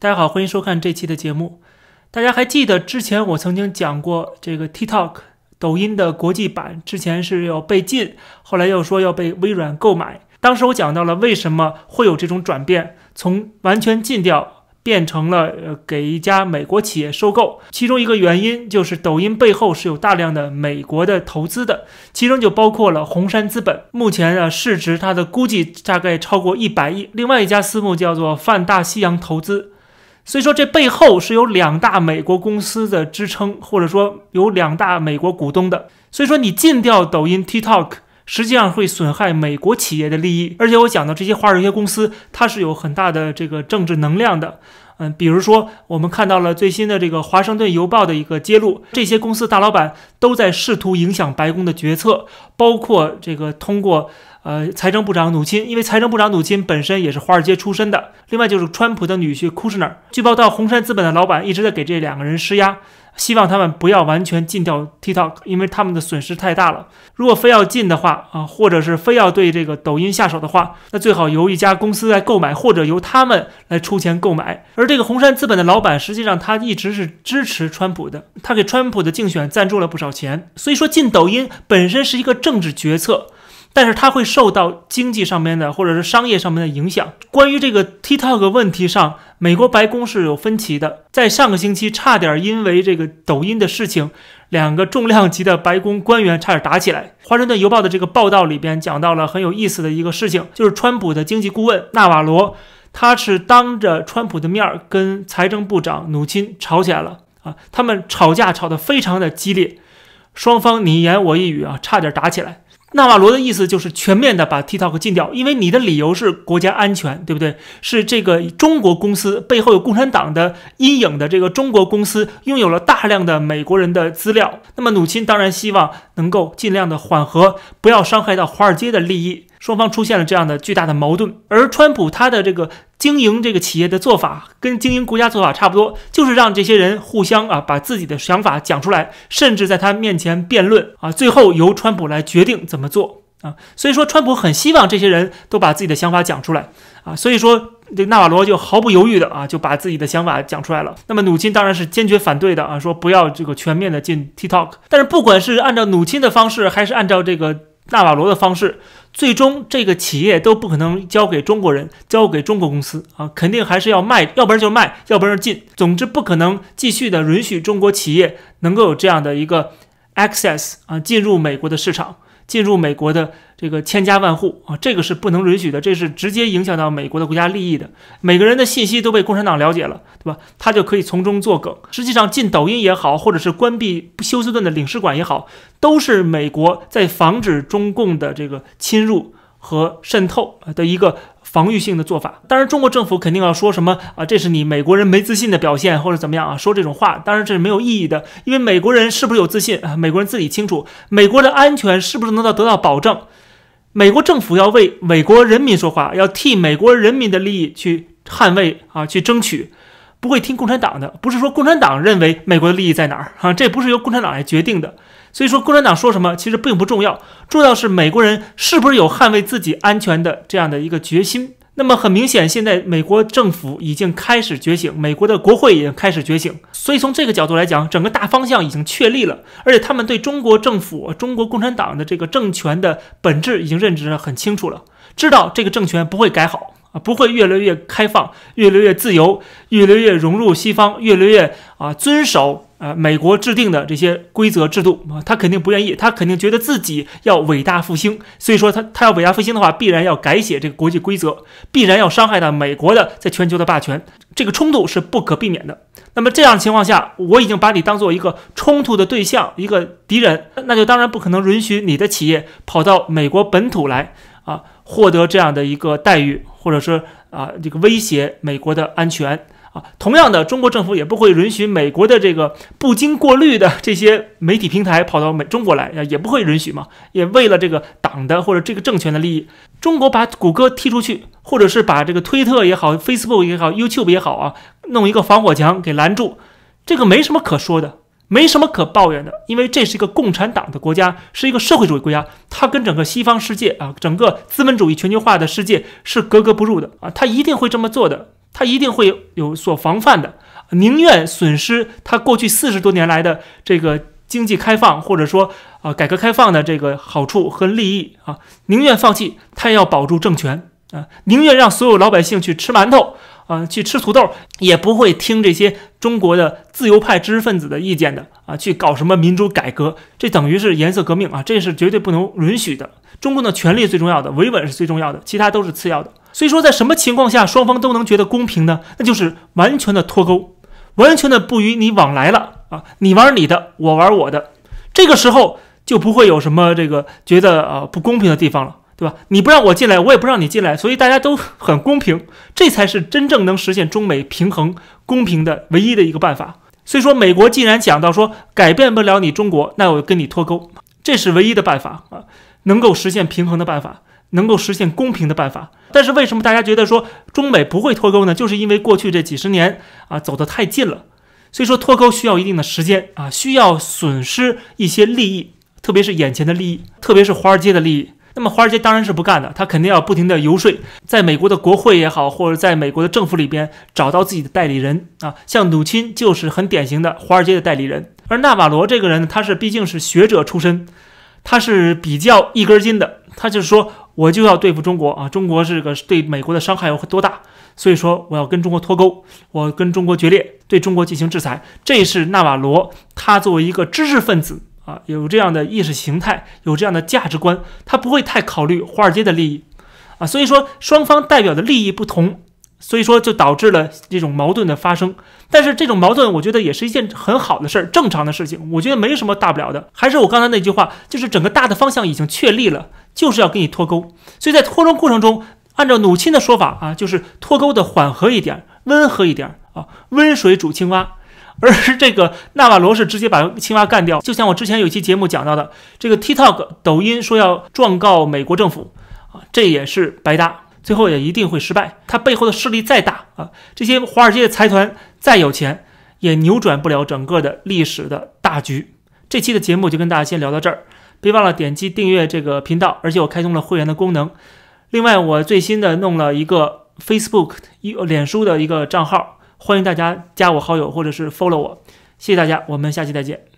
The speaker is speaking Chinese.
大家好，欢迎收看这期的节目。大家还记得之前我曾经讲过这个 TikTok 抖音的国际版，之前是要被禁，后来又说要被微软购买。当时我讲到了为什么会有这种转变，从完全禁掉。变成了呃给一家美国企业收购，其中一个原因就是抖音背后是有大量的美国的投资的，其中就包括了红杉资本，目前的市值它的估计大概超过一百亿。另外一家私募叫做泛大西洋投资，所以说这背后是有两大美国公司的支撑，或者说有两大美国股东的。所以说你禁掉抖音 TikTok。实际上会损害美国企业的利益，而且我讲到这些华尔街公司，它是有很大的这个政治能量的。嗯，比如说我们看到了最新的这个《华盛顿邮报》的一个揭露，这些公司大老板都在试图影响白宫的决策，包括这个通过呃财政部长努钦，因为财政部长努钦本身也是华尔街出身的。另外就是川普的女婿库什纳，据报道红杉资本的老板一直在给这两个人施压。希望他们不要完全禁掉 TikTok，因为他们的损失太大了。如果非要禁的话啊，或者是非要对这个抖音下手的话，那最好由一家公司来购买，或者由他们来出钱购买。而这个红杉资本的老板，实际上他一直是支持川普的，他给川普的竞选赞助了不少钱。所以说禁抖音本身是一个政治决策。但是它会受到经济上面的或者是商业上面的影响。关于这个 TikTok 问题上，美国白宫是有分歧的。在上个星期，差点因为这个抖音的事情，两个重量级的白宫官员差点打起来。华盛顿邮报的这个报道里边讲到了很有意思的一个事情，就是川普的经济顾问纳瓦罗，他是当着川普的面儿跟财政部长努钦吵起来了啊，他们吵架吵得非常的激烈，双方你一言我一语啊，差点打起来。纳瓦罗的意思就是全面的把 TikTok 禁掉，因为你的理由是国家安全，对不对？是这个中国公司背后有共产党的阴影的这个中国公司拥有了大量的美国人的资料。那么努钦当然希望能够尽量的缓和，不要伤害到华尔街的利益。双方出现了这样的巨大的矛盾，而川普他的这个经营这个企业的做法跟经营国家做法差不多，就是让这些人互相啊把自己的想法讲出来，甚至在他面前辩论啊，最后由川普来决定怎么做啊。所以说，川普很希望这些人都把自己的想法讲出来啊。所以说，这纳瓦罗就毫不犹豫的啊就把自己的想法讲出来了。那么努钦当然是坚决反对的啊，说不要这个全面的进 TikTok。但是不管是按照努钦的方式，还是按照这个。纳瓦罗的方式，最终这个企业都不可能交给中国人，交给中国公司啊，肯定还是要卖，要不然就卖，要不然就进。总之不可能继续的允许中国企业能够有这样的一个 access 啊，进入美国的市场。进入美国的这个千家万户啊，这个是不能允许的，这是直接影响到美国的国家利益的。每个人的信息都被共产党了解了，对吧？他就可以从中作梗。实际上，进抖音也好，或者是关闭休斯顿的领事馆也好，都是美国在防止中共的这个侵入和渗透的一个。防御性的做法，当然中国政府肯定要说什么啊？这是你美国人没自信的表现，或者怎么样啊？说这种话，当然这是没有意义的，因为美国人是不是有自信啊？美国人自己清楚，美国的安全是不是能够得到保证？美国政府要为美国人民说话，要替美国人民的利益去捍卫啊，去争取，不会听共产党的。不是说共产党认为美国的利益在哪儿啊？这不是由共产党来决定的。所以说，共产党说什么其实并不重要，重要是美国人是不是有捍卫自己安全的这样的一个决心。那么很明显，现在美国政府已经开始觉醒，美国的国会也开始觉醒。所以从这个角度来讲，整个大方向已经确立了，而且他们对中国政府、中国共产党的这个政权的本质已经认知得很清楚了，知道这个政权不会改好啊，不会越来越开放、越来越自由、越来越融入西方、越来越啊遵守。呃，美国制定的这些规则制度啊，他肯定不愿意，他肯定觉得自己要伟大复兴，所以说他他要伟大复兴的话，必然要改写这个国际规则，必然要伤害到美国的在全球的霸权，这个冲突是不可避免的。那么这样情况下，我已经把你当做一个冲突的对象，一个敌人，那就当然不可能允许你的企业跑到美国本土来啊，获得这样的一个待遇，或者是啊这个威胁美国的安全。同样的，中国政府也不会允许美国的这个不经过滤的这些媒体平台跑到美中国来啊，也不会允许嘛。也为了这个党的或者这个政权的利益，中国把谷歌踢出去，或者是把这个推特也好、Facebook 也好、YouTube 也好啊，弄一个防火墙给拦住，这个没什么可说的，没什么可抱怨的，因为这是一个共产党的国家，是一个社会主义国家，它跟整个西方世界啊，整个资本主义全球化的世界是格格不入的啊，它一定会这么做的。他一定会有所防范的，宁愿损失他过去四十多年来的这个经济开放或者说啊改革开放的这个好处和利益啊，宁愿放弃，他也要保住政权啊，宁愿让所有老百姓去吃馒头。啊，去吃土豆也不会听这些中国的自由派知识分子的意见的啊！去搞什么民主改革，这等于是颜色革命啊！这是绝对不能允许的。中共的权力最重要的，维稳是最重要的，其他都是次要的。所以说，在什么情况下双方都能觉得公平呢？那就是完全的脱钩，完全的不与你往来了啊！你玩你的，我玩我的，这个时候就不会有什么这个觉得啊不公平的地方了。对吧？你不让我进来，我也不让你进来，所以大家都很公平，这才是真正能实现中美平衡、公平的唯一的一个办法。所以说，美国既然讲到说改变不了你中国，那我跟你脱钩，这是唯一的办法啊，能够实现平衡的办法，能够实现公平的办法。但是为什么大家觉得说中美不会脱钩呢？就是因为过去这几十年啊走得太近了，所以说脱钩需要一定的时间啊，需要损失一些利益，特别是眼前的利益，特别是华尔街的利益。那么华尔街当然是不干的，他肯定要不停的游说，在美国的国会也好，或者在美国的政府里边找到自己的代理人啊，像努钦就是很典型的华尔街的代理人，而纳瓦罗这个人呢，他是毕竟是学者出身，他是比较一根筋的，他就是说我就要对付中国啊，中国这个对美国的伤害有多大，所以说我要跟中国脱钩，我跟中国决裂，对中国进行制裁，这是纳瓦罗他作为一个知识分子。啊，有这样的意识形态，有这样的价值观，他不会太考虑华尔街的利益，啊，所以说双方代表的利益不同，所以说就导致了这种矛盾的发生。但是这种矛盾，我觉得也是一件很好的事儿，正常的事情，我觉得没什么大不了的。还是我刚才那句话，就是整个大的方向已经确立了，就是要跟你脱钩。所以在脱钩过程中，按照努钦的说法啊，就是脱钩的缓和一点，温和一点啊，温水煮青蛙。而这个纳瓦罗是直接把青蛙干掉，就像我之前有一期节目讲到的，这个 TikTok 抖音说要状告美国政府，啊，这也是白搭，最后也一定会失败。它背后的势力再大啊，这些华尔街的财团再有钱，也扭转不了整个的历史的大局。这期的节目就跟大家先聊到这儿，别忘了点击订阅这个频道，而且我开通了会员的功能。另外，我最新的弄了一个 Facebook 一脸书的一个账号。欢迎大家加我好友，或者是 follow 我，谢谢大家，我们下期再见。